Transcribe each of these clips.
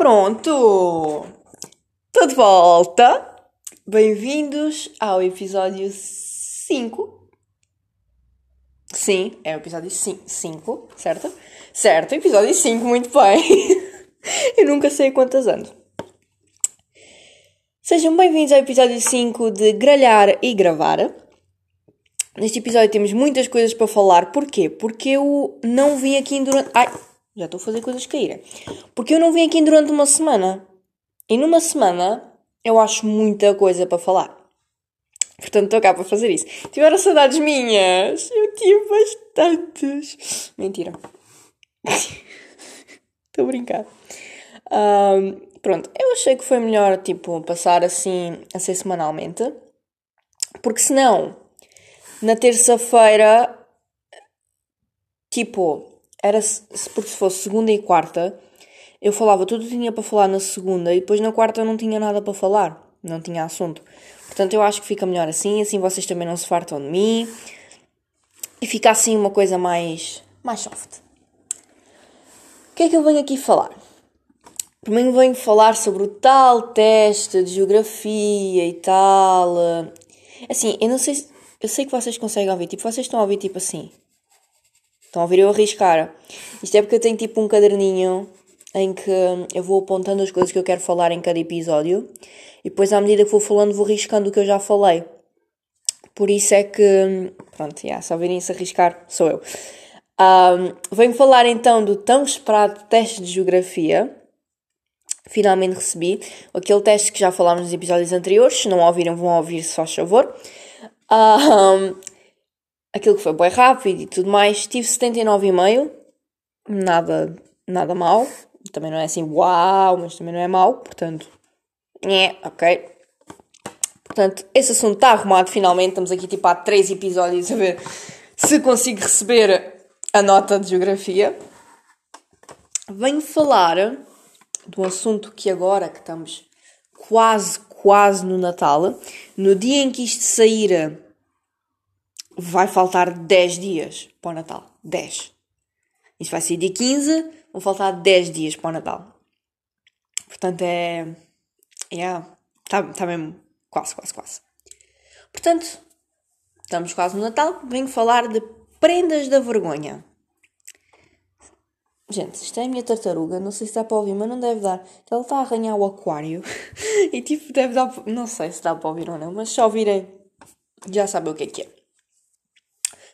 Pronto! Estou de volta! Bem-vindos ao episódio 5. Sim, é o episódio 5, certo? Certo, episódio 5, muito bem. Eu nunca sei quantas ando. Sejam bem-vindos ao episódio 5 de Gralhar e Gravar. Neste episódio temos muitas coisas para falar. Porquê? Porque eu não vim aqui durante. Ai, já estou a fazer coisas caírem. Porque eu não vim aqui durante uma semana. E numa semana eu acho muita coisa para falar. Portanto, estou cá para fazer isso. Tiveram saudades minhas? Eu tive bastantes. Mentira. Estou a brincar. Um, pronto, eu achei que foi melhor, tipo, passar assim, a ser semanalmente. Porque senão, na terça-feira, tipo, era porque se fosse segunda e quarta, eu falava tudo que tinha para falar na segunda e depois na quarta eu não tinha nada para falar, não tinha assunto. Portanto, eu acho que fica melhor assim, assim vocês também não se fartam de mim e fica assim uma coisa mais, mais soft. O que é que eu venho aqui falar? Primeiro venho falar sobre o tal teste de geografia e tal. Assim, eu não sei, eu sei que vocês conseguem ouvir, tipo, vocês estão a ouvir tipo assim. Estão a ouvir eu arriscar. Isto é porque eu tenho tipo um caderninho em que eu vou apontando as coisas que eu quero falar em cada episódio e depois à medida que vou falando vou riscando o que eu já falei. Por isso é que, pronto, yeah, se ouvirem-se arriscar, sou eu. Um, venho falar então do tão esperado teste de geografia. Finalmente recebi aquele teste que já falámos nos episódios anteriores. Se não ouviram, vão ouvir, se faz favor. Um, aquilo que foi bem rápido e tudo mais, tive 79,5, nada, nada mal, também não é assim uau, mas também não é mal, portanto, é, ok. Portanto, esse assunto está arrumado finalmente, estamos aqui tipo há três episódios a ver se consigo receber a nota de geografia. Venho falar de um assunto que agora que estamos quase, quase no Natal, no dia em que isto sair vai faltar 10 dias para o Natal. 10. Isto vai ser dia 15, vão faltar 10 dias para o Natal. Portanto, é. É. Está tá mesmo quase, quase, quase. Portanto, estamos quase no Natal. Venho falar de prendas da vergonha. Gente, isto é a minha tartaruga. Não sei se dá para ouvir, mas não deve dar. Ela está a arranhar o aquário. e tipo, deve dar. Não sei se dá para ouvir ou não, mas se ouvirem, já sabem o que é que é.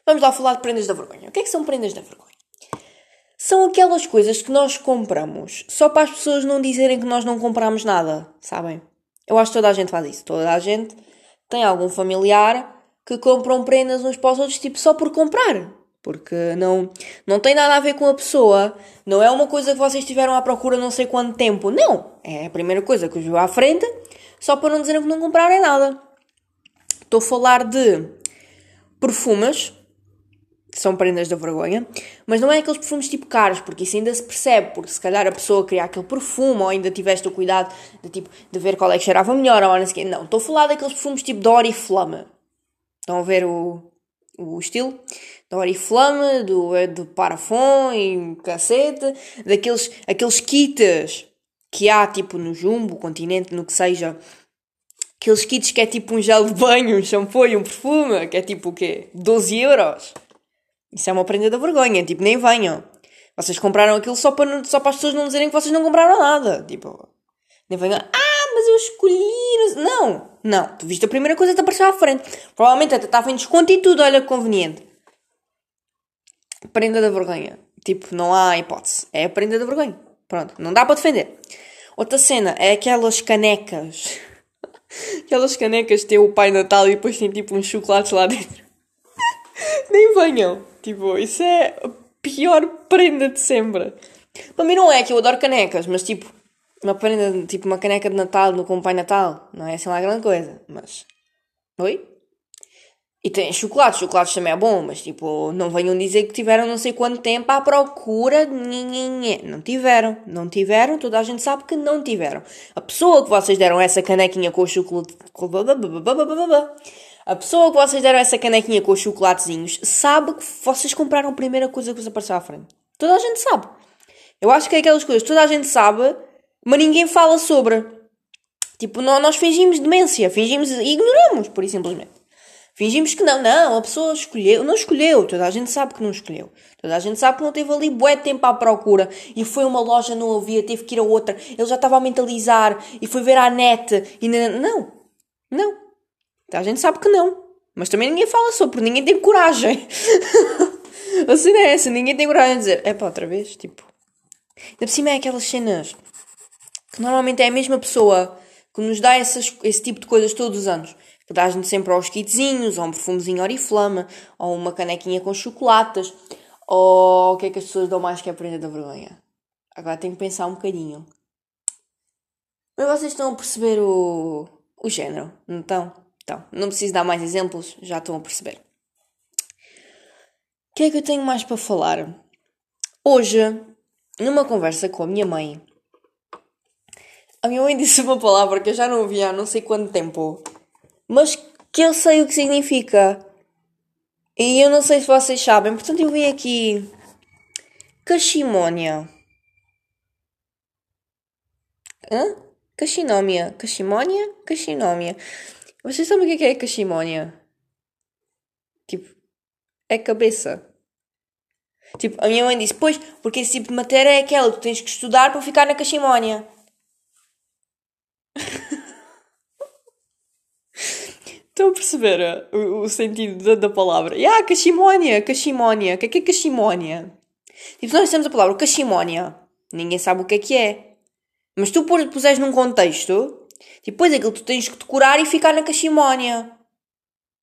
Vamos lá falar de prendas da vergonha. O que é que são prendas da vergonha? São aquelas coisas que nós compramos só para as pessoas não dizerem que nós não compramos nada, sabem? Eu acho que toda a gente faz isso. Toda a gente tem algum familiar que compram prendas uns para os outros, tipo, só por comprar. Porque não, não tem nada a ver com a pessoa. Não é uma coisa que vocês tiveram à procura não sei quanto tempo. Não. É a primeira coisa que eu viu à frente, só para não dizerem que não comprarem nada. Estou a falar de perfumes são prendas da vergonha, mas não é aqueles perfumes tipo caros, porque isso ainda se percebe, porque se calhar a pessoa queria aquele perfume, ou ainda tiveste o cuidado de, tipo, de ver qual é que cheirava melhor, ou não sei Não, estou a falar daqueles perfumes tipo de Oriflame. Estão a ver o, o estilo? Da Oriflame, do, do Parafon e cacete, daqueles aqueles kits que há tipo no Jumbo, Continente, no que seja, aqueles kits que é tipo um gel de banho, um shampoo e um perfume, que é tipo o quê? 12 euros. Isso é uma prenda da vergonha. Tipo, nem venham. Vocês compraram aquilo só para, só para as pessoas não dizerem que vocês não compraram nada. Tipo, nem venham. Ah, mas eu escolhi. Não, não. Tu viste a primeira coisa que te apareceu à frente. Provavelmente até estava em desconto e tudo. Olha, conveniente. Prenda da vergonha. Tipo, não há hipótese. É a prenda da vergonha. Pronto, não dá para defender. Outra cena é aquelas canecas. aquelas canecas que o Pai Natal e depois tem tipo uns chocolates lá dentro. Nem venham. Tipo, isso é a pior prenda de sempre. Para mim não é que eu adoro canecas, mas tipo, uma prenda, tipo uma caneca de Natal no com Natal, não é assim lá grande coisa, mas... Oi? E tem chocolates, chocolates também é bom, mas tipo, não venham dizer que tiveram não sei quanto tempo à procura. Não tiveram, não tiveram, toda a gente sabe que não tiveram. A pessoa que vocês deram essa canequinha com o chocolate. A pessoa que vocês deram essa canequinha com os chocolatezinhos sabe que vocês compraram a primeira coisa que vos apareceu à frente. Toda a gente sabe. Eu acho que é aquelas coisas, toda a gente sabe, mas ninguém fala sobre. Tipo, nós fingimos demência, fingimos e ignoramos, por simplesmente. Fingimos que não, não, a pessoa escolheu, não escolheu, toda a gente sabe que não escolheu. Toda a gente sabe que não teve ali bué tempo à procura e foi uma loja, não havia, teve que ir a outra. Ele já estava a mentalizar e foi ver à net e não, não, não. Toda a gente sabe que não. Mas também ninguém fala sobre, ninguém tem coragem. assim não é essa, ninguém tem coragem de dizer, é pá, outra vez, tipo. Ainda por cima é aquelas cenas que normalmente é a mesma pessoa que nos dá essas, esse tipo de coisas todos os anos que dás-nos sempre aos kitzinhos, ou um perfumezinho oriflama, ou uma canequinha com chocolates, ou o que é que as pessoas dão mais que a prenda da vergonha? Agora tenho que pensar um bocadinho. Mas vocês estão a perceber o, o género, não estão? Então, não preciso dar mais exemplos, já estão a perceber. O que é que eu tenho mais para falar? Hoje, numa conversa com a minha mãe, a minha mãe disse uma palavra que eu já não ouvia há não sei quanto tempo mas que eu sei o que significa. E eu não sei se vocês sabem, portanto eu vim aqui. Cachimónia. Hã? Cachinómia. Cachimónia? Cachinómia. Vocês sabem o que é, cachimónia? Tipo, é cabeça. Tipo, a minha mãe disse, pois, porque esse tipo de matéria é aquela que tu tens que estudar para ficar na cachimónia. Estão a perceber uh, o, o sentido da, da palavra? Ah, cachimónia, cachimónia. O que é que é cachimónia? Tipo, nós temos a palavra cachimónia. Ninguém sabe o que é que é. Mas tu puseres num contexto, tipo, pois é aquilo tu tens que decorar e ficar na cachimónia.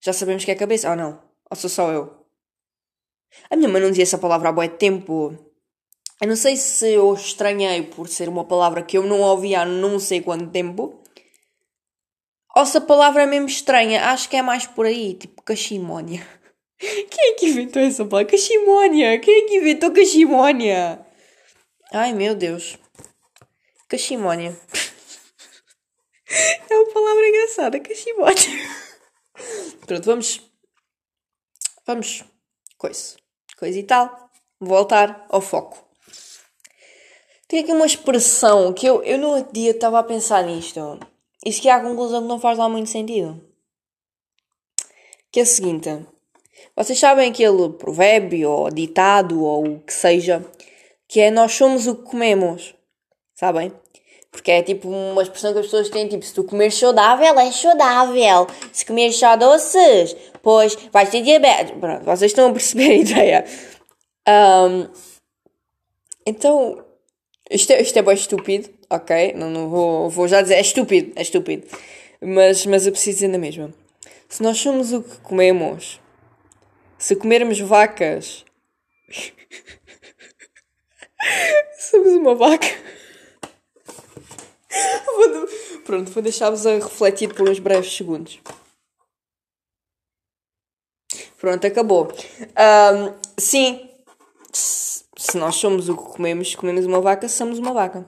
Já sabemos que é cabeça. Ou não? Ou sou só eu? A minha mãe não dizia essa palavra há bué tempo. Eu não sei se eu estranhei por ser uma palavra que eu não ouvia há não sei quanto tempo. Ou se a palavra é mesmo estranha, acho que é mais por aí, tipo cachimónia. Quem é que inventou essa palavra? Cachimónia! Quem é que inventou cachimónia? Ai meu Deus. Cachimónia. Palavra engraçada, cachimónia. Pronto, vamos. Vamos. Coisa. Coisa e tal. Voltar ao foco. Tem aqui uma expressão que eu, eu no outro dia estava a pensar nisto. Isso que é a conclusão que não faz lá muito sentido. Que é a seguinte: vocês sabem aquele provérbio ou ditado ou o que seja, que é nós somos o que comemos, sabem? Porque é tipo uma expressão que as pessoas têm, tipo, se tu comeres saudável, é saudável. Se comeres só doces, pois vais ter diabetes. Pronto, vocês estão a perceber a ideia. Um, então, isto é, isto é bem estúpido, ok? Não, não vou, vou já dizer, é estúpido, é estúpido. Mas, mas eu preciso dizer na mesma. Se nós somos o que comemos, se comermos vacas, somos uma vaca. Vou, pronto, vou deixar-vos a refletir por uns breves segundos. Pronto, acabou. Um, sim, se nós somos o que comemos, comemos uma vaca, somos uma vaca.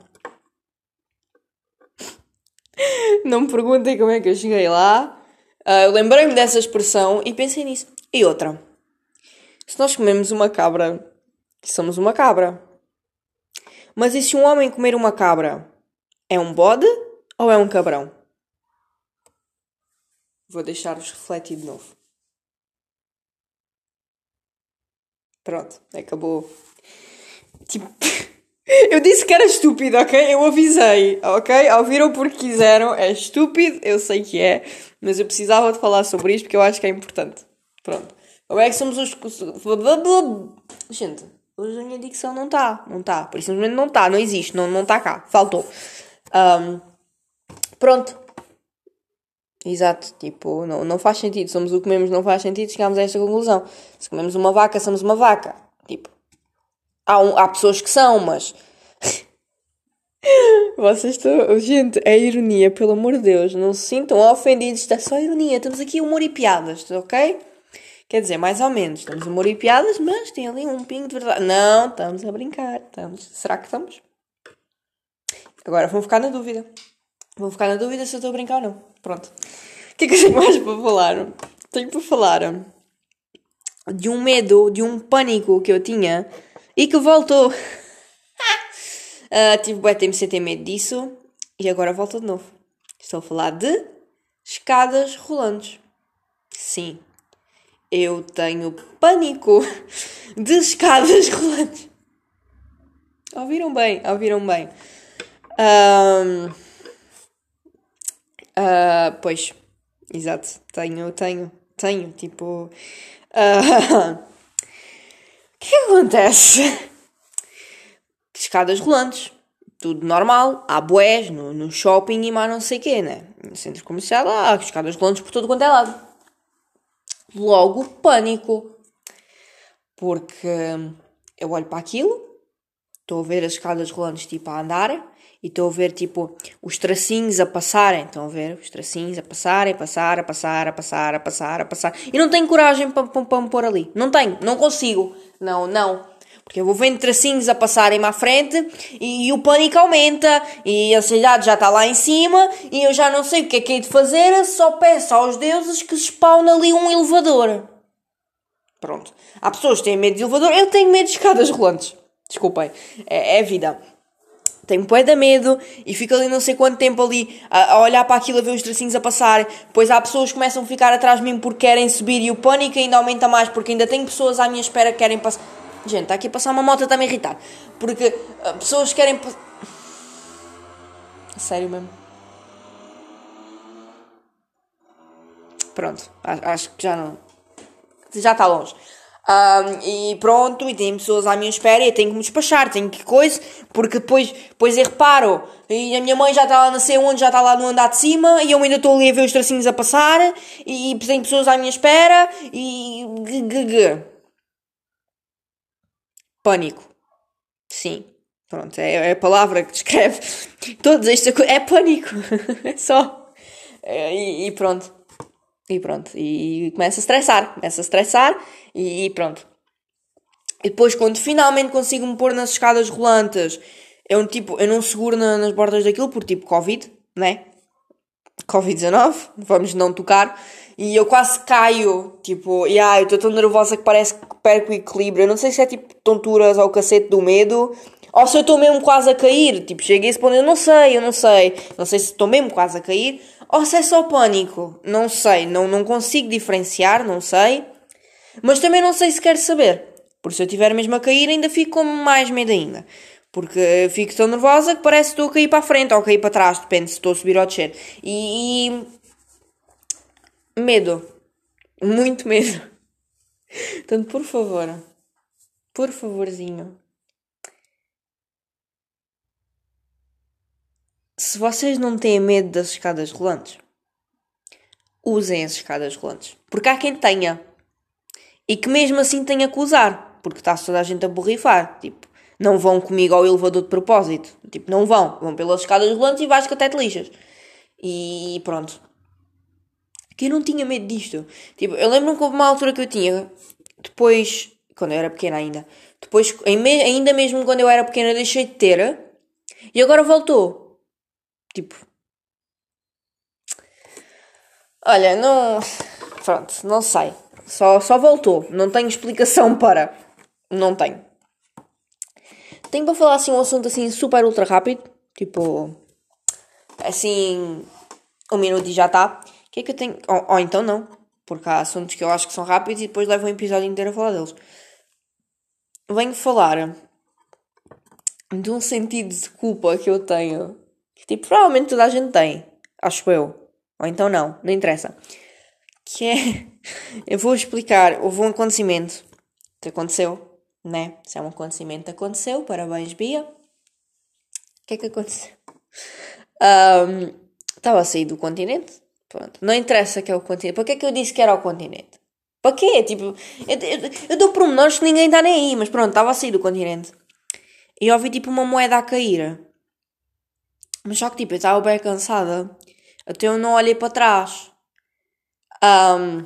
Não me perguntem como é que eu cheguei lá. Uh, Lembrei-me dessa expressão e pensei nisso. E outra. Se nós comemos uma cabra, somos uma cabra. Mas e se um homem comer uma cabra? É um bode ou é um cabrão? Vou deixar-vos refletir de novo. Pronto, acabou. Tipo. Eu disse que era estúpido, ok? Eu avisei, ok? Ouviram porque quiseram, é estúpido, eu sei que é, mas eu precisava de falar sobre isto porque eu acho que é importante. Pronto. Como é que somos os. Gente, hoje a minha dicção não está, não está, por isso simplesmente não está, não existe, não está cá, faltou. Um, pronto. Exato, tipo, não, não faz sentido, somos o que comemos, não faz sentido, chegamos a esta conclusão. Se comemos uma vaca, somos uma vaca. Tipo, Há, um, há pessoas que são, mas. Vocês estão. Gente, é ironia, pelo amor de Deus. Não se sintam ofendidos. Isto é só ironia. Temos aqui humor e piadas, ok? Quer dizer, mais ou menos. Temos humor e piadas, mas tem ali um pingo de verdade. Não, estamos a brincar. Estamos. Será que estamos? Agora vão ficar na dúvida. Vão ficar na dúvida se eu estou a brincar ou não. Pronto. O que é que eu tenho mais para falar? Tenho para falar de um medo, de um pânico que eu tinha e que voltou. Uh, tive bué tempo sem ter medo disso. E agora volta de novo. Estou a falar de escadas rolantes. Sim. Eu tenho pânico de escadas rolantes. Ouviram bem, ouviram bem. Um, uh, pois, exato. Tenho, tenho, tenho. Tipo. Uh, o que, é que acontece? Escadas rolantes. Tudo normal. Há boés no, no shopping e mais não sei o quê, né? No centro comercial há escadas rolantes por todo quanto é lado. Logo, pânico. Porque eu olho para aquilo, estou a ver as escadas rolantes tipo a andar e estou a ver tipo os tracinhos a passarem. Estão a ver os tracinhos a passarem, a passar, a passar, a passar, a passar, a passar. E não tenho coragem para, para, me pôr ali. Não tenho, não consigo. Não, não. Porque eu vou vendo tracinhos a passarem-me à frente e, e, o pânico aumenta e a ansiedade já está lá em cima e eu já não sei o que é que é de fazer, só peço aos deuses que spawn ali um elevador. Pronto. Há pessoas que têm medo de elevador, eu tenho medo de escadas rolantes. Desculpem. É, é vida tenho bué de medo e fico ali não sei quanto tempo ali a, a, olhar para aquilo, a ver os tracinhos a passar. Depois há pessoas que começam a ficar atrás de mim porque querem subir e o pânico ainda aumenta mais porque ainda tenho pessoas à minha espera que querem passar. Gente, está aqui a passar uma moto, está-me a irritar. Porque uh, pessoas querem. Sério mesmo? Pronto, acho que já não. Já está longe. Um, e pronto, e tem pessoas à minha espera e eu tenho que me despachar, tenho que coisa, porque depois, depois eu reparo, e a minha mãe já está lá, não sei onde, já está lá no andar de cima, e eu ainda estou ali a ver os tracinhos a passar, e, e tem pessoas à minha espera, e. Pânico. Sim. Pronto, é, é a palavra que descreve todas estas coisas. É pânico. é só. É, e, e pronto. E pronto, e começa a estressar, começa a estressar e, pronto. E depois, quando finalmente consigo me pôr nas escadas rolantes, um tipo, eu não seguro na, nas bordas daquilo por tipo Covid, né? Covid-19, vamos não tocar. E eu quase caio, tipo, e ah, eu estou tão nervosa que parece que perco o equilíbrio. Eu não sei se é tipo tonturas ou cacete do medo, ou se eu estou mesmo quase a cair. Tipo, cheguei a esse ponto, eu não sei, eu não sei. Não sei se estou mesmo quase a cair, ou se é só pânico. Não sei, não, não consigo diferenciar, não sei. Mas também não sei se quero saber. Porque se eu estiver mesmo a cair, ainda fico com mais medo ainda. Porque fico tão nervosa que parece que estou a cair para a frente ou a cair para trás, depende se estou a subir ou descer. E. e... Medo. Muito medo. Portanto, por favor. Por favorzinho. Se vocês não têm medo das escadas rolantes, usem as escadas rolantes. Porque há quem tenha. E que mesmo assim tenha que usar. Porque está toda a gente a borrifar. Tipo, não vão comigo ao elevador de propósito. Tipo, não vão. Vão pelas escadas rolantes e vais que até te lixas. E pronto. Que eu não tinha medo disto. Tipo, eu lembro-me que houve uma altura que eu tinha. Depois, quando eu era pequena ainda. Depois, ainda mesmo quando eu era pequena, deixei de ter. E agora voltou. Tipo. Olha, não. Pronto, não sei. Só, só voltou. Não tenho explicação para. Não tenho. Tenho para falar assim um assunto assim super ultra rápido. Tipo. Assim. Um minuto e já está. O que é que eu tenho. Ou, ou então não. Porque há assuntos que eu acho que são rápidos e depois levo um episódio inteiro a falar deles. Venho falar de um sentido de culpa que eu tenho Tipo, provavelmente toda a gente tem. Acho eu. Ou então não, não interessa. Que é. Eu vou explicar. Houve um acontecimento que aconteceu, né? Se é um acontecimento que aconteceu, parabéns, Bia. O que é que aconteceu? Um, estava a sair do continente. Pronto. Não interessa que é o continente. Para que é que eu disse que era o continente? Para quê? Tipo, eu, eu, eu dou pormenores que ninguém está nem aí, mas pronto, estava a sair do continente. E ouvi tipo uma moeda a cair. Mas só que tipo, eu estava bem cansada. Até eu não olhei para trás. Um,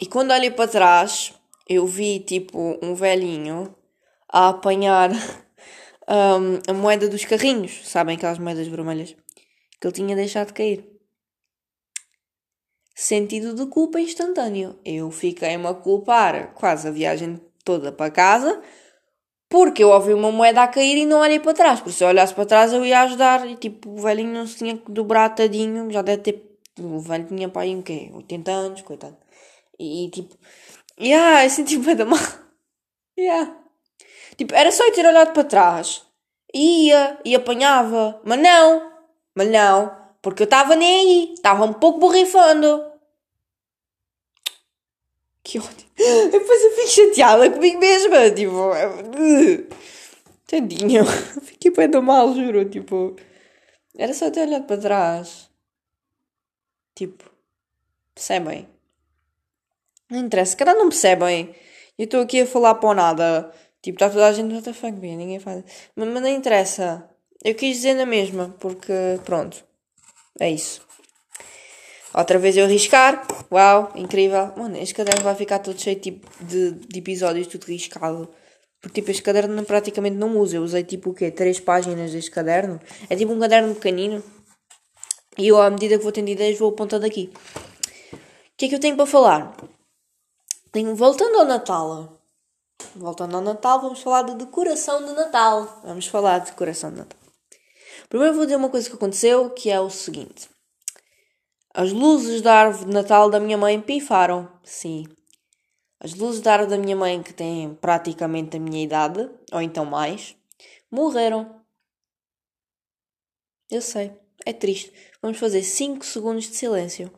e quando olhei para trás, eu vi tipo um velhinho a apanhar um, a moeda dos carrinhos. Sabem aquelas moedas vermelhas? Que ele tinha deixado de cair. Sentido de culpa instantâneo. Eu fiquei-me a culpar quase a viagem toda para casa Porque eu ouvi uma moeda a cair e não olhei para trás. Porque se eu olhasse para trás eu ia ajudar. E tipo, o velhinho não se tinha que dobrar tadinho. Já deve ter. O velho tinha para aí quê? 80 anos, coitado. E tipo. Yeah, eu senti bem da mal. Yeah. Tipo, era só eu ter olhado para trás. Ia, e apanhava. Mas não. Mas não. Porque eu estava nem aí. Estava um pouco borrifando. Que ódio. Depois eu fico chateada comigo mesma. Tipo. Tadinho. Fiquei bem do mal, juro. Tipo. Era só ter olhado para trás. Tipo. Percebem? Não interessa. Cada não percebem. Eu estou aqui a falar para nada. Tipo, está toda a gente. What the fuck, man? Ninguém faz. Mas, mas não interessa. Eu quis dizer na mesma. Porque. Pronto. É isso. Outra vez eu arriscar. Uau, incrível. Mano, este caderno vai ficar todo cheio tipo, de, de episódios, tudo riscado. Porque tipo, este caderno praticamente não uso. Eu usei tipo o quê? Três páginas deste caderno. É tipo um caderno pequenino. E eu, à medida que vou tendo ideias, vou apontando aqui. O que é que eu tenho para falar? Tenho, voltando ao Natal. Voltando ao Natal, vamos falar de decoração de Natal. Vamos falar de decoração de Natal. Primeiro vou dizer uma coisa que aconteceu, que é o seguinte. As luzes da árvore de Natal da minha mãe pifaram. Sim. As luzes da árvore da minha mãe, que têm praticamente a minha idade, ou então mais, morreram. Eu sei. É triste. Vamos fazer 5 segundos de silêncio.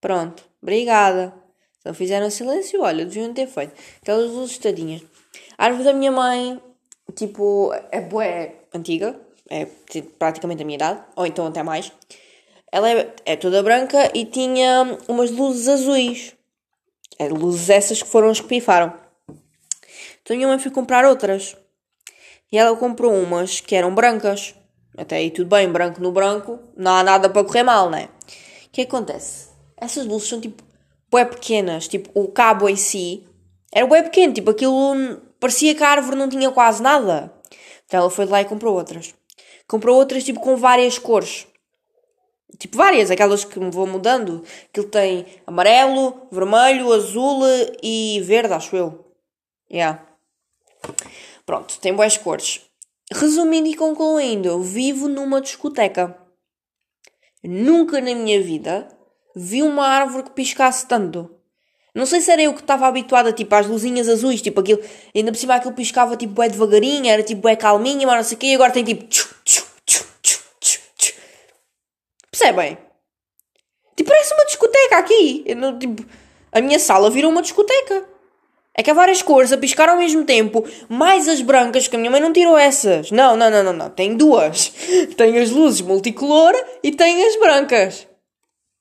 Pronto. Obrigada. Se não fizeram silêncio, olha, deviam ter feito. Aquelas luzes tadinhas. A árvore da minha mãe tipo, é bué antiga, é praticamente a minha idade, ou então até mais. Ela é, é toda branca e tinha umas luzes azuis. É, luzes essas que foram as que pifaram. Então minha mãe foi comprar outras. E ela comprou umas que eram brancas. Até aí tudo bem, branco no branco, não há nada para correr mal, né? O que acontece? Essas luzes são tipo bué pequenas, tipo o cabo em si era bué pequeno, tipo aquilo parecia que a árvore não tinha quase nada. Então ela foi lá e comprou outras. Comprou outras tipo com várias cores. Tipo várias, aquelas que me vou mudando. Aquilo tem amarelo, vermelho, azul e verde, acho eu. Yeah. Pronto, tem boas cores. Resumindo e concluindo, eu vivo numa discoteca. Nunca na minha vida vi uma árvore que piscasse tanto. Não sei se era eu que estava habituada, tipo, às luzinhas azuis, tipo, aquilo, ainda por cima aquilo piscava, tipo, é devagarinho, era, tipo, é calminho, mas não sei o quê, e agora tem, tipo. Percebem? Tipo, parece uma discoteca aqui. Não, tipo, a minha sala virou uma discoteca. É que há várias cores a piscar ao mesmo tempo, mais as brancas, que a minha mãe não tirou essas. Não, não, não, não, não. Tem duas. Tem as luzes multicolor e tem as brancas.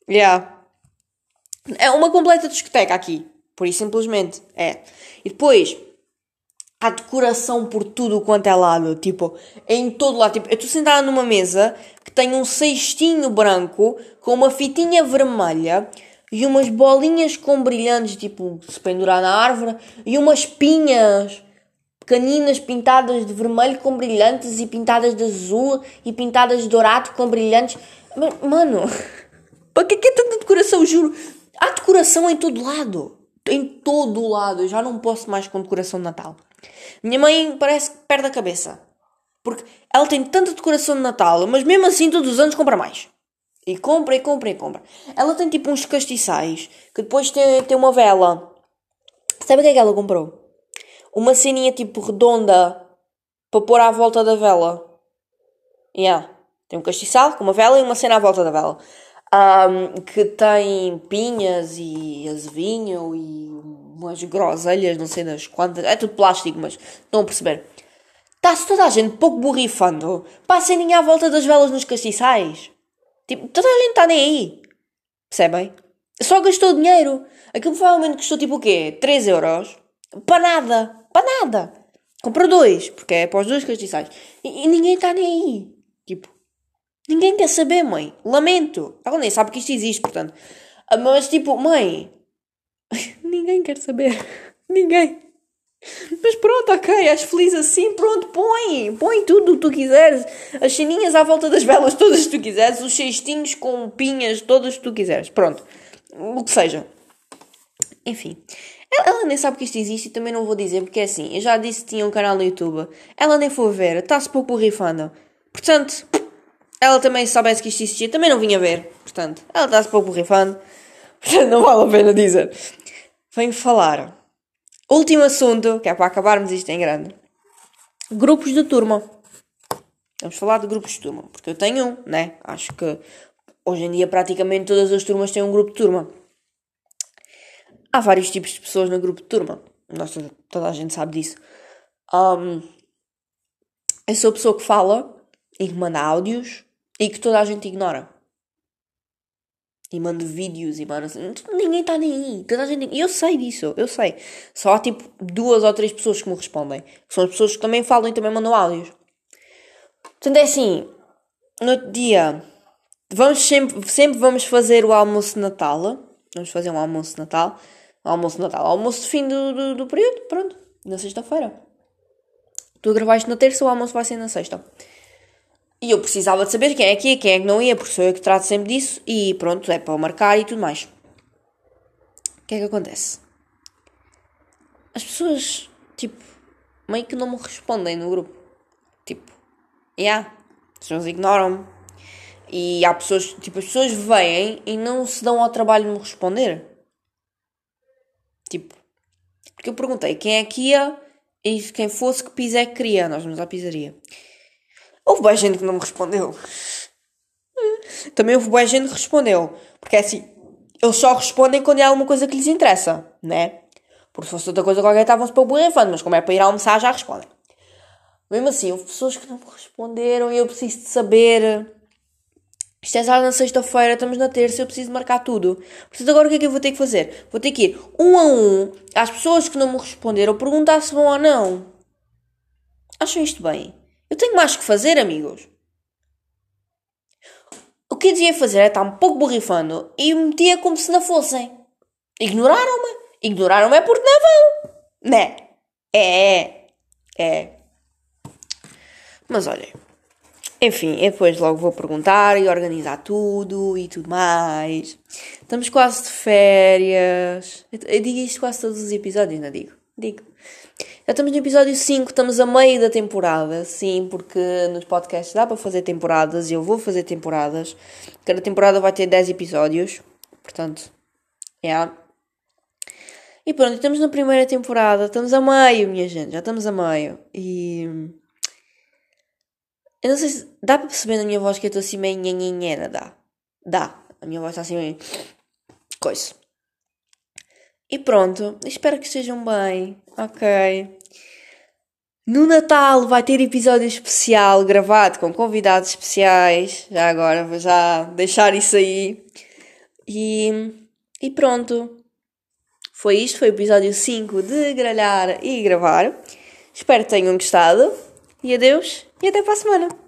Yeah. É uma completa discoteca aqui. Por isso, simplesmente. É. E depois, há decoração por tudo quanto é lado. Tipo, em todo lado. Tipo, eu estou sentada numa mesa que tem um cestinho branco com uma fitinha vermelha e umas bolinhas com brilhantes, tipo, se pendurar na árvore, e umas pinhas pequeninas pintadas de vermelho com brilhantes e pintadas de azul e pintadas de dourado com brilhantes. Mano, para que é tanta decoração? Juro, Há decoração em todo lado. Em todo lado. Eu já não posso mais com decoração de Natal. Minha mãe parece que perde a cabeça. Porque ela tem tanta decoração de Natal, mas mesmo assim todos os anos compra mais. E compra, e compra, e compra. Ela tem tipo uns castiçais, que depois tem, tem uma vela. Sabe o que é que ela comprou? Uma ceninha tipo redonda para pôr à volta da vela. Yeah. Tem um castiçal com uma vela e uma cena à volta da vela um, que tem pinhas e azevinho e umas groselhas, não sei das quantas. É tudo plástico, mas estão a perceber. Está-se toda a gente pouco borrifando para ceninha à volta das velas nos castiçais. Tipo, toda a gente está nem aí. Percebem? Só gastou dinheiro. Aquilo provavelmente custou tipo o quê? 3 euros? Para nada. Para nada. Comprou dois, porque é para os dois castiçais. E, e ninguém está nem aí. Tipo, Ninguém quer saber, mãe. Lamento. Ela nem sabe que isto existe, portanto. Ah, mas tipo, mãe. Ninguém quer saber. Ninguém. Mas pronto, ok, és feliz assim, pronto, põe, põe tudo o que tu quiseres, as chininhas à volta das velas, todas que tu quiseres, os cestinhos com pinhas, todas que tu quiseres, pronto, o que seja. Enfim. Ela, nem sabe que isto existe e também não vou dizer porque é assim. Eu já disse que tinha um canal no YouTube. Ela nem foi ver. Está-se pouco borrifando. Portanto, ela também se soubesse que isto existia, também não vinha ver. Portanto, ela está-se pouco borrifando. Portanto, não vale a pena dizer. Venho falar. Último assunto, que é para acabarmos isto em grande. Grupos de turma. Vamos falar de grupos de turma. Porque eu tenho um, né? Acho que hoje em dia praticamente todas as turmas têm um grupo de turma. Há vários tipos de pessoas no grupo de turma. Nossa, toda a gente sabe disso. Um, eu sou a pessoa que fala e que manda áudios e que toda a gente ignora. E manda vídeos e manda assim. Ninguém está nem aí. Toda a gente. Eu sei disso, eu sei. Só há tipo duas ou três pessoas que me respondem. São as pessoas que também falam e também mandam áudios. Portanto, é assim. No outro dia. Vamos sempre, sempre vamos fazer o almoço de Natal. Vamos fazer um almoço de Natal. Almoço de Natal. Almoço de fim do, do, do período. Pronto. Na sexta-feira. Tu gravaste na terça, o almoço vai ser na sexta. E eu precisava de saber quem é que ia, quem é que não ia, porque sou eu que trato sempre disso. E pronto, é para marcar e tudo mais. O que é que acontece? As pessoas, tipo, meio que não me respondem no grupo. Tipo, yeah, as pessoas ignoram-me. E há pessoas, tipo, as pessoas vêm e não se dão ao trabalho de me responder. Tipo, porque eu perguntei quem é que ia e quem fosse que pizza é que queria. Nós vamos à pizzaria. Houve boa gente que não me respondeu. Também houve boa gente que respondeu. Porque é assim, eles só respondem quando é alguma coisa que lhes interessa, né? Porque se fosse outra coisa qualquer estavam-se para o borrifando, mas como é para ir almoçar já respondem. Mesmo assim, houve pessoas que não me responderam e eu preciso de saber. Isto é sábado na sexta-feira, estamos na terça, eu preciso marcar tudo. Portanto, agora o que é que eu vou ter que fazer? Vou ter que ir um a um às pessoas que não me responderam perguntar se vão ou não. Acham isto bem? Eu tenho mais que fazer, amigos. O que eu devia fazer é estar um pouco borrifando e metia como se não fossem. Ignoraram-me. Ignoraram-me é porque não vão. Né? É. É. Mas olhem. Enfim, depois logo vou perguntar e organizar tudo e tudo mais. Estamos quase de férias. Eu digo isto quase todos os episódios, não digo? Digo. Já estamos no episódio 5, estamos a meio da temporada, sim, porque nos podcasts dá para fazer temporadas e eu vou fazer temporadas. Cada temporada vai ter 10 episódios, portanto, é. Yeah. E pronto, estamos na primeira temporada, estamos a meio, minha gente, já estamos a meio. E. Eu não sei se dá para perceber na minha voz que eu estou assim meio nhanhanhena, dá. Dá. A minha voz está assim meio. Coisa. E pronto, espero que estejam bem, ok? No Natal vai ter episódio especial gravado com convidados especiais. Já agora vou já deixar isso aí. E, e pronto. Foi isto, foi o episódio 5 de Gralhar e Gravar. Espero que tenham gostado. E adeus e até para a semana.